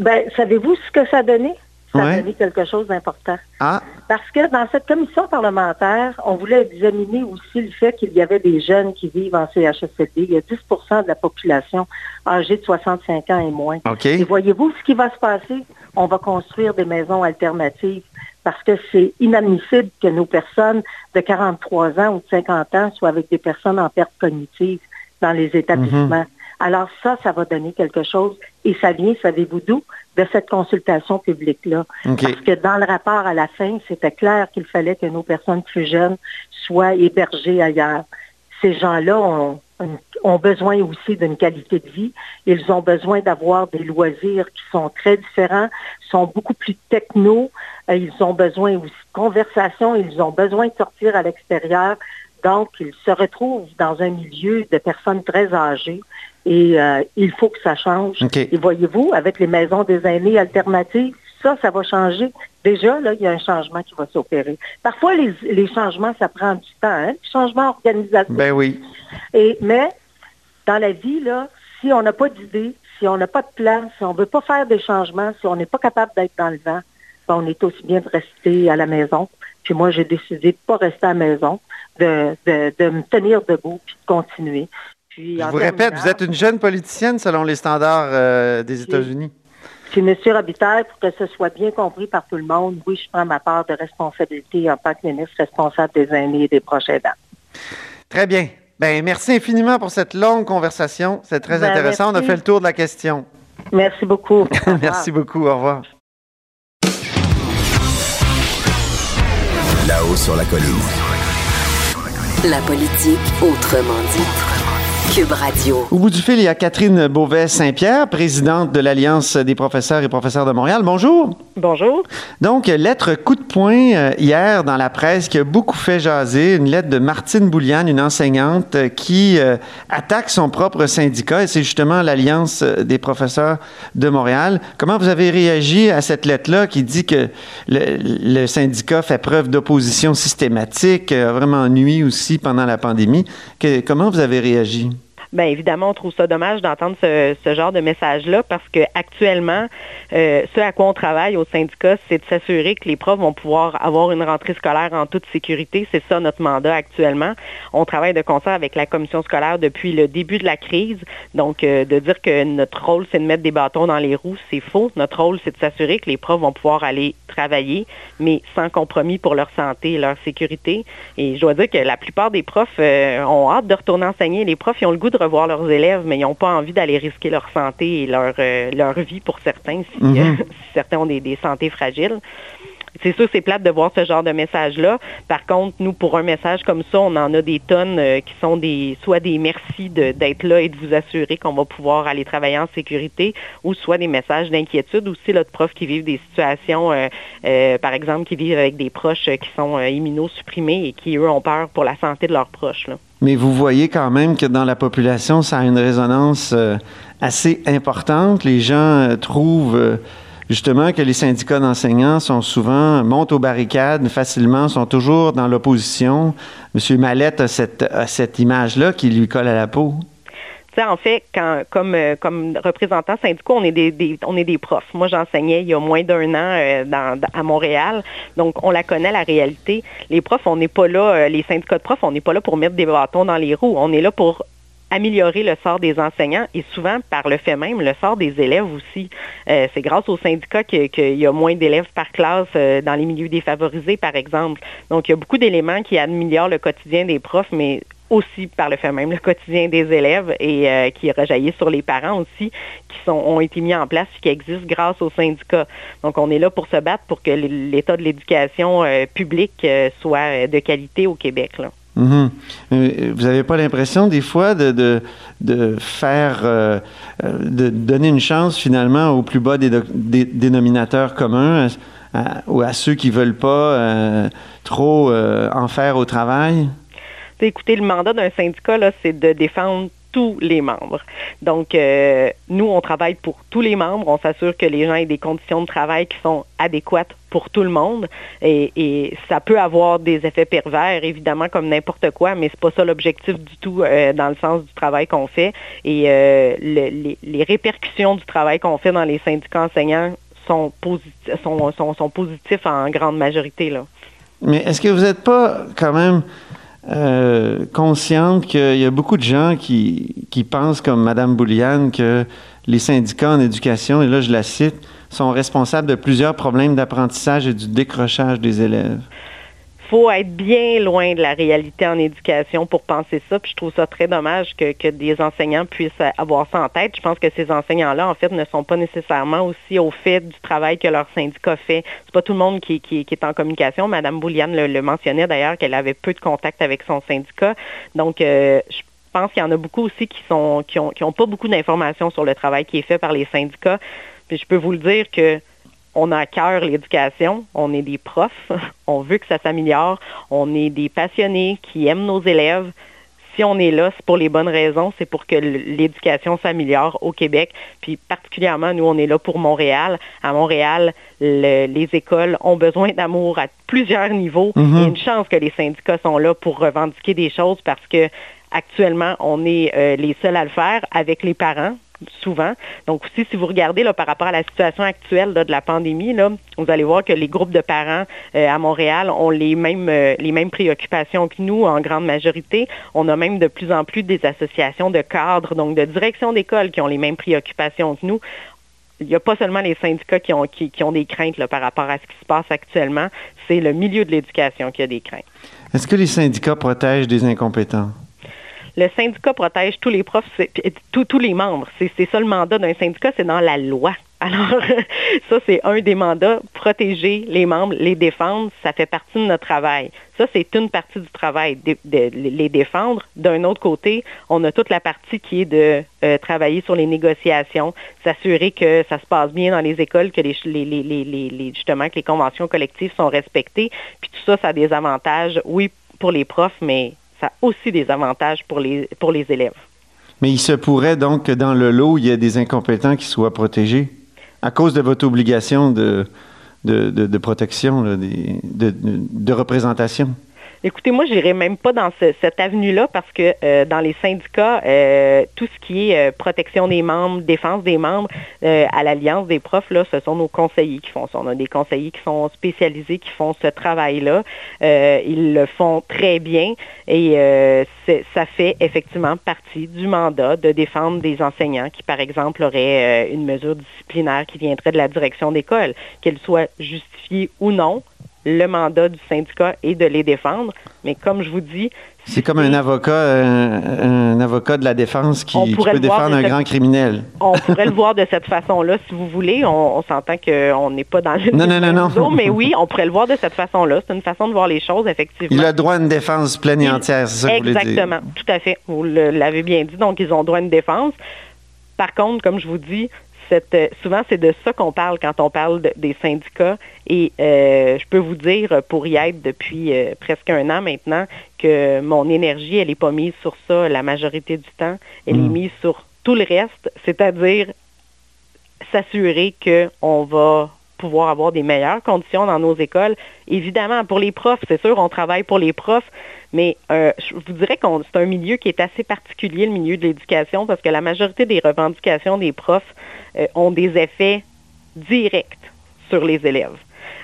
Ben, savez-vous ce que ça a donné? Ça a donné quelque chose d'important. Ah. Parce que dans cette commission parlementaire, on voulait examiner aussi le fait qu'il y avait des jeunes qui vivent en CHSLD. Il y a 10 de la population âgée de 65 ans et moins. Et voyez-vous ce qui va se passer? On va construire des maisons alternatives parce que c'est inadmissible que nos personnes de 43 ans ou de 50 ans soient avec des personnes en perte cognitive dans les établissements. Mhm. Alors ça, ça va donner quelque chose. Et ça vient, savez-vous d'où? De cette consultation publique-là. Parce que dans le rapport à la fin, c'était clair qu'il fallait que nos personnes plus jeunes soient hébergées ailleurs. Ces gens-là ont, ont besoin aussi d'une qualité de vie. Ils ont besoin d'avoir des loisirs qui sont très différents, sont beaucoup plus techno. Euh, ils ont besoin aussi de conversation. Ils ont besoin de sortir à l'extérieur. Donc, ils se retrouvent dans un milieu de personnes très âgées et euh, il faut que ça change. Et voyez-vous, avec les maisons des aînés alternatives, ça, ça va changer. Déjà, là, il y a un changement qui va s'opérer. Parfois, les, changements, ça prend du temps, hein? Changement organisationnel. Ben oui. Et, mais, dans la vie, là, si on n'a pas d'idée, si on n'a pas de plan, si on ne veut pas faire des changements, si on n'est pas capable d'être dans le vent, ben, on est aussi bien de rester à la maison. Puis moi, j'ai décidé de ne pas rester à la maison, de, de me tenir debout puis de continuer. Je vous répète, vous êtes une jeune politicienne selon les standards euh, des États-Unis. Puis, M. Robitaille, pour que ce soit bien compris par tout le monde, oui, je prends ma part de responsabilité en tant que ministre responsable des aînés et des proches aidants. Très bien. Ben, merci infiniment pour cette longue conversation. C'est très ben, intéressant. On a fait le tour de la question. Merci beaucoup. merci beaucoup. Au revoir. Là-haut sur la colline. La politique autrement dit. Au bout du fil, il y a Catherine Beauvais-Saint-Pierre, présidente de l'Alliance des professeurs et professeurs de Montréal. Bonjour. Bonjour. Donc, lettre coup de poing euh, hier dans la presse qui a beaucoup fait jaser, une lettre de Martine Bouliane, une enseignante euh, qui euh, attaque son propre syndicat et c'est justement l'Alliance des professeurs de Montréal. Comment vous avez réagi à cette lettre-là qui dit que le, syndicat fait preuve d'opposition systématique, a vraiment nuit aussi pendant la pandémie? comment vous avez réagi? Bien évidemment, on trouve ça dommage d'entendre ce, genre de message-là parce que actuellement, euh, ce à quoi on travaille au syndicat, c'est de s'assurer que les profs vont pouvoir avoir une rentrée scolaire en toute sécurité. C'est ça notre mandat actuellement. On travaille de concert avec la commission scolaire depuis le début de la crise. Donc, euh, de dire que notre rôle, c'est de mettre des bâtons dans les roues, c'est faux. Notre rôle, c'est de s'assurer que les profs vont pouvoir aller travailler, mais sans compromis pour leur santé et leur sécurité. Et je dois dire que la plupart des profs euh, ont hâte de retourner enseigner. Les profs, ont le goût de de revoir leurs élèves, mais ils n'ont pas envie d'aller risquer leur santé et leur, leur vie pour certains, si, Mhm. si certains ont des, des santé fragiles. C'est sûr, c'est plate de voir ce genre de message-là. Par contre, nous, pour un message comme ça, on en a des tonnes euh, qui sont des soit des merci d'être là et de vous assurer qu'on va pouvoir aller travailler en sécurité, ou soit des messages d'inquiétude aussi là, de profs qui vivent des situations, euh, euh, par exemple, qui vivent avec des proches qui sont immunosupprimés et qui, eux, ont peur pour la santé de leurs proches. Mais vous voyez quand même que dans la population, ça a une résonance assez importante. Les gens trouvent justement que les syndicats d'enseignants sont souvent, montent aux barricades facilement, sont toujours dans l'opposition. M. Mallette a cette, image-là qui lui colle à la peau. En fait, quand, comme, euh, comme représentant syndicaux, on est des, on profs. Moi, j'enseignais il y a moins d'un an euh, à Montréal, donc on la connaît la réalité. Les profs, on n'est pas là, euh, les syndicats de profs, on n'est pas là pour mettre des bâtons dans les roues. On est là pour améliorer le sort des enseignants et souvent, par le fait même, le sort des élèves aussi. Euh, c'est grâce aux syndicats qu'il y a moins d'élèves par classe euh, dans les milieux défavorisés, par exemple. Donc, il y a beaucoup d'éléments qui améliorent le quotidien des profs, mais aussi par le fait même le quotidien des élèves et euh, qui rejaillissent sur les parents aussi, qui ont été mis en place et qui existent grâce aux syndicats. Donc, on est là pour se battre pour que l'état de l'éducation publique soit de qualité au Québec. Euh, Vous n'avez pas l'impression des fois de, de, de faire, euh, euh, de donner une chance finalement au plus bas des, des dénominateurs communs, à, ou à ceux qui veulent pas trop en faire au travail? Écoutez, le mandat d'un syndicat, c'est de défendre tous les membres. Donc, euh, nous, on travaille pour tous les membres. On s'assure que les gens aient des conditions de travail qui sont adéquates pour tout le monde. Et, ça peut avoir des effets pervers, évidemment, comme n'importe quoi, mais c'est pas ça l'objectif du tout euh, dans le sens du travail qu'on fait. Et euh, le- les, répercussions du travail qu'on fait dans les syndicats enseignants sont, posit- sont, positifs en grande majorité. Mais est-ce que vous n'êtes pas quand même euh, consciente qu'il y a beaucoup de gens qui, qui pensent, comme Mme Bouliane, que les syndicats en éducation, et là je la cite, sont responsables de plusieurs problèmes d'apprentissage et du décrochage des élèves? Faut être bien loin de la réalité en éducation pour penser ça. Puis je trouve ça très dommage que, que des enseignants puissent avoir ça en tête. Je pense que ces enseignants-là, en fait, ne sont pas nécessairement aussi au fait du travail que leur syndicat fait. C'est pas tout le monde qui, est en communication. Madame Bouliane le, le mentionnait d'ailleurs qu'elle avait peu de contact avec son syndicat. Donc, euh, je pense qu'il y en a beaucoup aussi qui sont qui ont, qui ont pas beaucoup d'informations sur le travail qui est fait par les syndicats. Puis je peux vous le dire que on a à cœur l'éducation, on est des profs, on veut que ça s'améliore, on est des passionnés qui aiment nos élèves. Si on est là, c'est pour les bonnes raisons, c'est pour que l'éducation s'améliore au Québec. Puis particulièrement, nous, on est là pour Montréal. À Montréal, le- les écoles ont besoin d'amour à plusieurs niveaux. Mhm. Il y a une chance que les syndicats sont là pour revendiquer des choses parce que actuellement, on est euh, les seuls à le faire avec les parents souvent. Donc aussi, si vous regardez là, par rapport à la situation actuelle de la pandémie, vous allez voir que les groupes de parents euh, à Montréal ont les mêmes, euh, les mêmes préoccupations que nous en grande majorité. On a même de plus en plus des associations de cadres, donc de direction d'école qui ont les mêmes préoccupations que nous. Il n'y a pas seulement les syndicats qui ont, qui, ont des craintes par rapport à ce qui se passe actuellement, c'est le milieu de l'éducation qui a des craintes. Est-ce que les syndicats protègent des incompétents? Le syndicat protège tous les profs, tous, tous les membres. C'est ça le mandat d'un syndicat, c'est dans la loi. Alors, ça, c'est un des mandats, protéger les membres, les défendre, ça fait partie de notre travail. Ça, c'est une partie du travail, de, les défendre. D'un autre côté, on a toute la partie qui est de euh, travailler sur les négociations, s'assurer que ça se passe bien dans les écoles, que les- justement que les conventions collectives sont respectées. Puis tout ça, ça a des avantages, oui, pour les profs, mais ça a aussi des avantages pour les, pour les élèves. Mais il se pourrait donc que dans le lot, il y ait des incompétents qui soient protégés à cause de votre obligation de, protection, de représentation. Écoutez, moi, j'irai même pas dans ce- cette avenue-là parce que euh, dans les syndicats, euh, tout ce qui est euh, protection des membres, défense des membres, à l'Alliance des profs, ce sont nos conseillers qui font ça. On a des conseillers qui sont spécialisés, qui font ce travail-là. Ils le font très bien et ça fait effectivement partie du mandat de défendre des enseignants qui, par exemple, auraient une mesure disciplinaire qui viendrait de la direction d'école, qu'elle soit justifiée ou non le mandat du syndicat est de les défendre. Mais comme je vous dis, C'est comme un avocat, un, un avocat de la défense qui, peut défendre un cette- grand criminel. On pourrait le voir de cette façon-là, si vous voulez. On, on s'entend qu'on n'est pas dans le Non, non, non, non. mais oui, on pourrait le voir de cette façon-là. C'est une façon de voir les choses, effectivement. Il a droit à une défense pleine et entière, c'est ça que vous voulez dire? Exactement, tout à fait. Vous l'avez bien dit, donc ils ont droit à une défense. Par contre, comme je vous dis, cette, euh, souvent c'est de ça qu'on parle quand on parle de- des syndicats. Et euh, je peux vous dire, pour y être depuis euh, presque un an maintenant, que mon énergie, elle n'est pas mise sur ça la majorité du temps. Elle est mise sur tout le reste, c'est-à-dire s'assurer qu'on va pouvoir avoir des meilleures conditions dans nos écoles. Évidemment, pour les profs, c'est sûr, on travaille pour les profs, mais euh, je vous dirais que c'est un milieu qui est assez particulier, le milieu de l'éducation, parce que la majorité des revendications des profs euh, ont des effets directs sur les élèves.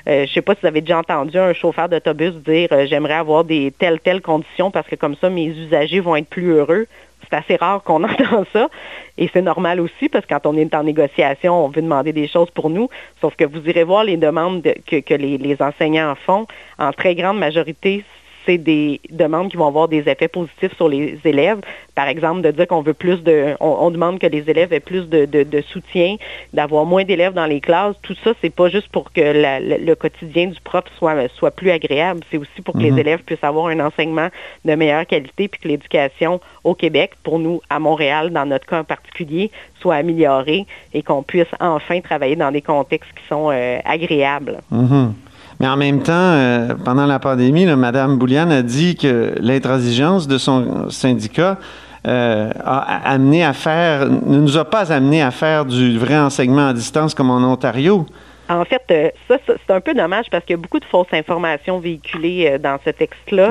Euh, je ne sais pas si vous avez déjà entendu un chauffeur d'autobus dire euh, j'aimerais avoir des telles telles conditions parce que comme ça mes usagers vont être plus heureux. C'est assez rare qu'on entend ça et c'est normal aussi parce que quand on est en négociation, on veut demander des choses pour nous. Sauf que vous irez voir les demandes de- que, les enseignants font. En très grande majorité, c'est des demandes qui vont avoir des effets positifs sur les élèves. Par exemple, de dire qu'on veut plus de, on, on demande que les élèves aient plus de, de- de soutien, d'avoir moins d'élèves dans les classes. Tout ça, c'est pas juste pour que la- le, le quotidien du prof soit, soit plus agréable. C'est aussi pour que les élèves puissent avoir un enseignement de meilleure qualité, puis que l'éducation au Québec, pour nous à Montréal, dans notre cas en particulier, soit améliorée et qu'on puisse enfin travailler dans des contextes qui sont euh, agréables. Mhm. Mais en même temps, euh, pendant la pandémie, là, Mme Bouliane a dit que l'intransigeance de son syndicat euh, a amené à faire, ne nous a pas amené à faire du vrai enseignement à distance comme en Ontario. En fait, euh, ça, ça, c'est un peu dommage parce qu'il y a beaucoup de fausses informations véhiculées dans ce texte-là.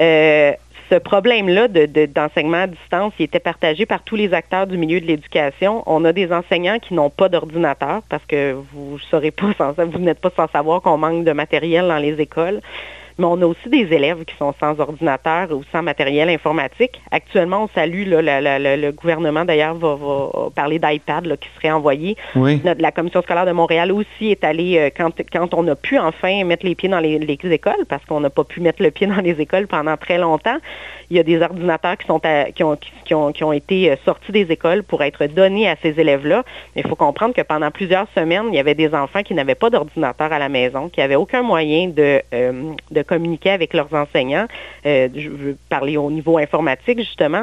Euh, ce problème-là de- de- d'enseignement à distance, il était partagé par tous les acteurs du milieu de l'éducation. On a des enseignants qui n'ont pas d'ordinateur parce que vous n'êtes pas sans savoir qu'on manque de matériel dans les écoles. Mais on a aussi des élèves qui sont sans ordinateur ou sans matériel informatique. Actuellement, on salue, là, la- la- la- le gouvernement d'ailleurs va, va parler d'iPad qui serait envoyé. Oui. Notre- la commission scolaire de Montréal aussi est allée, euh, quand, quand on a pu enfin mettre les pieds dans les, les écoles, parce qu'on n'a pas pu mettre le pied dans les écoles pendant très longtemps, il y a des ordinateurs qui, sont à- qui, ont, qui, qui ont, qui ont été euh, sortis des écoles pour être donnés à ces élèves-là. Mais il faut comprendre que pendant plusieurs semaines, il y avait des enfants qui n'avaient pas d'ordinateur à la maison, qui n'avaient aucun moyen de, euh, de communiquer avec leurs enseignants. Euh, je veux parler au niveau informatique, justement.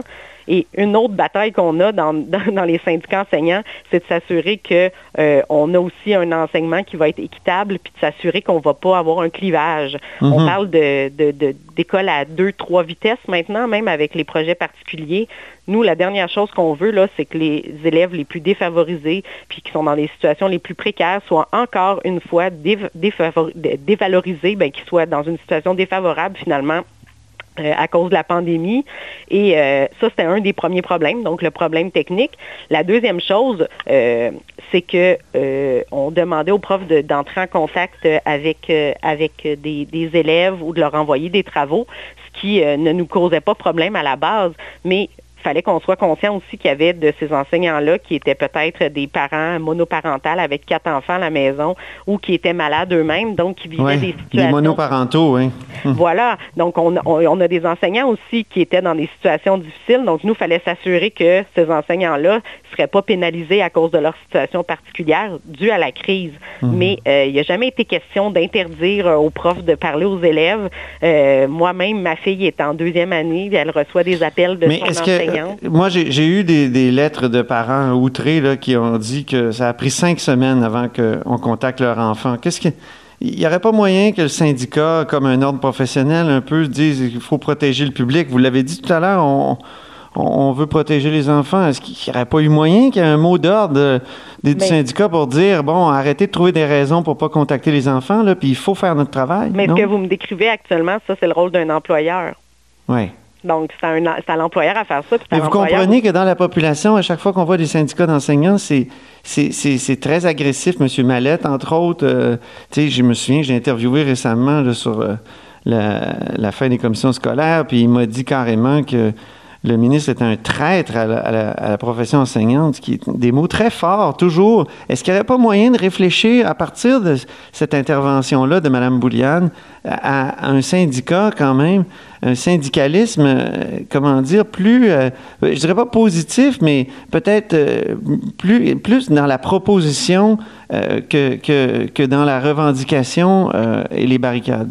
Et une autre bataille qu'on a dans, dans, dans les syndicats enseignants, c'est de s'assurer que euh, on a aussi un enseignement qui va être équitable, puis de s'assurer qu'on ne va pas avoir un clivage. On parle de, de, de- d'écoles à deux, trois vitesses maintenant, même avec les projets particuliers. Nous, la dernière chose qu'on veut, là, c'est que les élèves les plus défavorisés, puis qui sont dans les situations les plus précaires, soient encore une fois dév- défavor- dé- dévalorisés, ben, qu'ils soient dans une situation défavorable finalement à cause de la pandémie. Et euh, ça, c'était un des premiers problèmes, donc le problème technique. La deuxième chose, euh, c'est que euh, on demandait aux profs de- d'entrer en contact euh, avec, euh, avec des, des élèves ou de leur envoyer des travaux, ce qui euh, ne nous causait pas problème à la base, mais fallait qu'on soit conscient aussi qu'il y avait de ces enseignants-là qui étaient peut-être des parents monoparentales avec quatre enfants à la maison ou qui étaient malades eux-mêmes, donc qui vivaient Ouais. des Les situations monoparentaux, oui. voilà. Donc, on, on- on a des enseignants aussi qui étaient dans des situations difficiles. Donc, nous, il fallait s'assurer que ces enseignants-là ne seraient pas pénalisés à cause de leur situation particulière due à la crise. Mais euh, il n'y a jamais été question d'interdire euh, aux profs de parler aux élèves. Euh, Moi-même, ma fille est en deuxième année. Elle reçoit des appels de Mais son que. Euh, Moi, j'ai eu des, des lettres de parents outrés là, qui ont dit que ça a pris cinq semaines avant qu'on contacte leur enfant. Qu'est-ce que. Il n'y aurait pas moyen que le syndicat, comme un ordre professionnel, un peu dise qu'il faut protéger le public? Vous l'avez dit tout à l'heure, on, veut protéger les enfants. Est-ce qu'il n'y aurait pas eu moyen qu'il y ait un mot d'ordre de- des Mais- syndicats pour dire bon, arrêtez de trouver des raisons pour pas contacter les enfants, là, puis il faut faire notre travail? Mais ce que vous me décrivez actuellement, ça, c'est le rôle d'un employeur. Ouais. Donc, c'est à, l'employeur à faire ça. Mais vous comprenez que dans la population, à chaque fois qu'on voit des syndicats d'enseignants, c'est c'est- très agressif. Monsieur Mallette, entre autres, euh, tu sais, je me souviens, j'ai interviewé récemment là, sur euh, la, la fin des commissions scolaires, puis il m'a dit carrément que le ministre est un traître à la, profession enseignante, des mots très forts, toujours. Est-ce qu'il n'y aurait pas moyen de réfléchir à partir de cette intervention-là de Mme Bouliane à, un syndicat quand même, un syndicalisme, euh, comment dire, plus, euh, je dirais pas positif, mais peut-être euh, plus, plus dans la proposition que, que, que, dans la revendication et les barricades?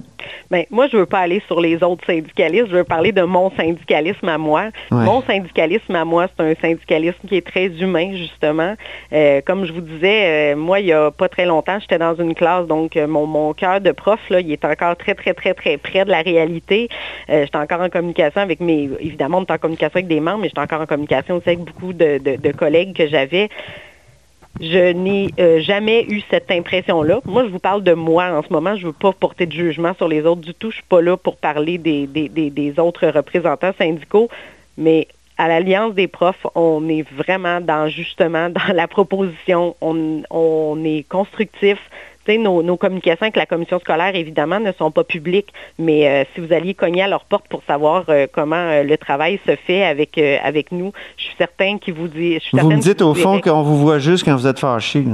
Ben, moi, je veux pas aller sur les autres syndicalistes. Je veux parler de mon syndicalisme à moi. Mon syndicalisme à moi, c'est un syndicalisme qui est très humain, justement. Euh, comme je vous disais, euh, moi, il y a pas très longtemps, j'étais dans une classe, donc euh, mon, mon cœur de prof, là, il est encore très, très, très, très près de la réalité. j'étais encore en communication avec mes... Évidemment, on est en communication avec des membres, mais j'étais encore en communication aussi avec beaucoup de, de collègues que j'avais. Je n'ai euh, jamais eu cette impression-là. Moi, je vous parle de moi en ce moment. Je ne veux pas porter de jugement sur les autres du tout. Je ne suis pas là pour parler des, des, autres représentants syndicaux. Mais à l'Alliance des profs, on est vraiment dans justement dans la proposition. On, on est constructif nos, communications avec la commission scolaire, évidemment, ne sont pas publiques, mais euh, si vous alliez cogner à leur porte pour savoir euh, comment euh, le travail se fait avec, avec nous, je suis certain qu'ils vous disent... Vous me dites au fond qu'on vous voit juste quand vous êtes fâché.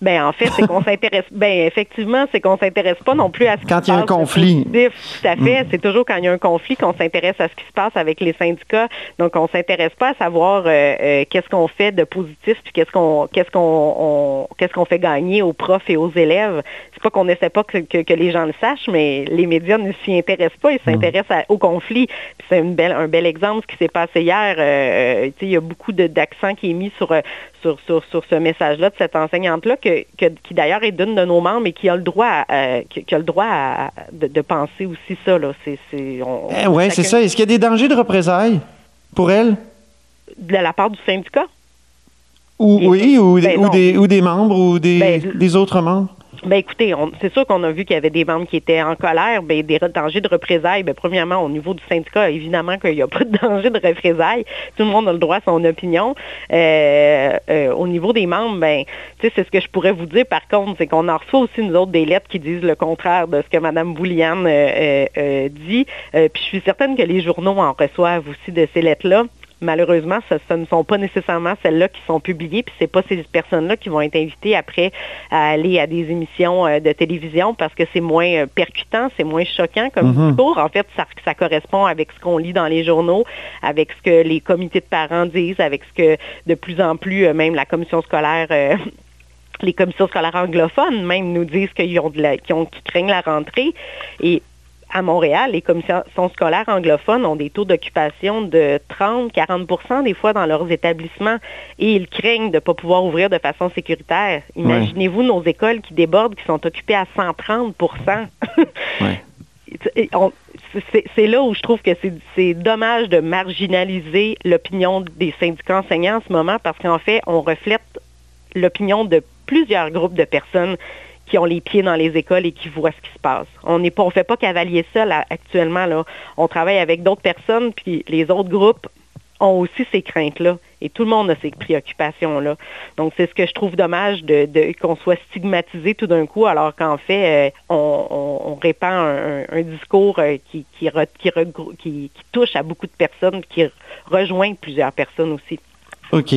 Ben en fait, c'est qu'on s'intéresse... Ben effectivement, c'est qu'on s'intéresse pas non plus à ce quand il y a un conflit. Tout à fait. Mm. C'est toujours quand il y a un conflit qu'on s'intéresse à ce qui se passe avec les syndicats. Donc, on s'intéresse pas à savoir qu'est-ce qu'on fait de positif puis qu'est-ce qu'on qu'est-ce qu'on qu'est-ce qu'on fait gagner aux profs et aux élèves c'est pas qu'on n'essaie pas que, les gens le sachent, mais les médias ne s'y intéressent pas, ils s'intéressent au conflit. c'est un bel exemple ce qui s'est passé hier. Euh, euh, il y a beaucoup d'accent qui est mis euh, sur, sur, ce message-là de cette enseignante-là, qui d'ailleurs est d'une de nos membres et qui a le droit, qui, a le droit de, penser aussi ça. Eh oui, c'est ça. Est-ce qu'il y a des dangers de représailles pour elle? De la part du syndicat? Ou, oui, ou, ben des, ou, des, membres ou des, ben, des autres membres? Ben écoutez, c'est sûr qu'on a vu qu'il y avait des membres qui étaient en colère, ben, des dangers de représailles. Ben, premièrement, au niveau du syndicat, évidemment qu'il n'y a pas de danger de représailles. Tout le monde a le droit à son opinion. Euh, euh, au niveau des membres, ben, c'est ce que je pourrais vous dire par contre, c'est qu'on en reçoit aussi nous autres des lettres qui disent le contraire de ce que Mme Bouliane euh, dit. puis je suis certaine que les journaux en reçoivent aussi de ces lettres-là malheureusement, ce, ne sont pas nécessairement celles-là qui sont publiées, puis c'est pas ces personnes-là qui vont être invitées après à aller à des émissions euh, de télévision parce que c'est moins euh, percutant, c'est moins choquant comme mhm. discours. En fait, ça, ça correspond avec ce qu'on lit dans les journaux, avec ce que les comités de parents disent, avec ce que de plus en plus euh, même la commission scolaire les commissions scolaires anglophones même nous disent qu'ils ont de la, qu'ils, ont, qu'ils craignent la rentrée. Et à Montréal, les commissions scolaires anglophones ont des taux d'occupation de 30-40% des fois dans leurs établissements et ils craignent de ne pas pouvoir ouvrir de façon sécuritaire. Imaginez-vous nos écoles qui débordent, qui sont occupées à 130% C'est là où je trouve que c'est dommage de marginaliser l'opinion des syndicats enseignants en ce moment parce qu'en fait, on reflète l'opinion de plusieurs groupes de personnes qui ont les pieds dans les écoles et qui voient ce qui se passe. On ne fait pas cavalier seul actuellement. On travaille avec d'autres personnes, puis les autres groupes ont aussi ces craintes-là. Et tout le monde a ces préoccupations-là. Donc, c'est ce que je trouve dommage de, qu'on soit stigmatisé tout d'un coup, alors qu'en fait, euh, on, répand un, discours euh, qui, qui, touche à beaucoup de personnes, qui rejoint plusieurs personnes aussi. OK.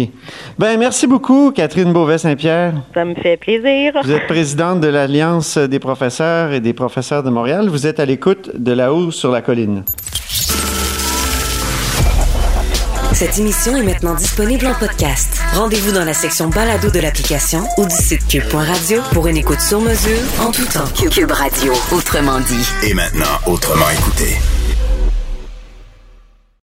Ben merci beaucoup, Catherine Beauvais-Saint-Pierre. Ça me fait plaisir. Vous êtes présidente de l'Alliance des professeurs et des professeurs de Montréal. Vous êtes à l'écoute de là-haut sur la colline. Cette émission est maintenant disponible en podcast. Rendez-vous dans la section balado de l'application ou du site cube.radio pour une écoute sur mesure en tout temps. Cube Radio, autrement dit. Et maintenant, autrement écouté.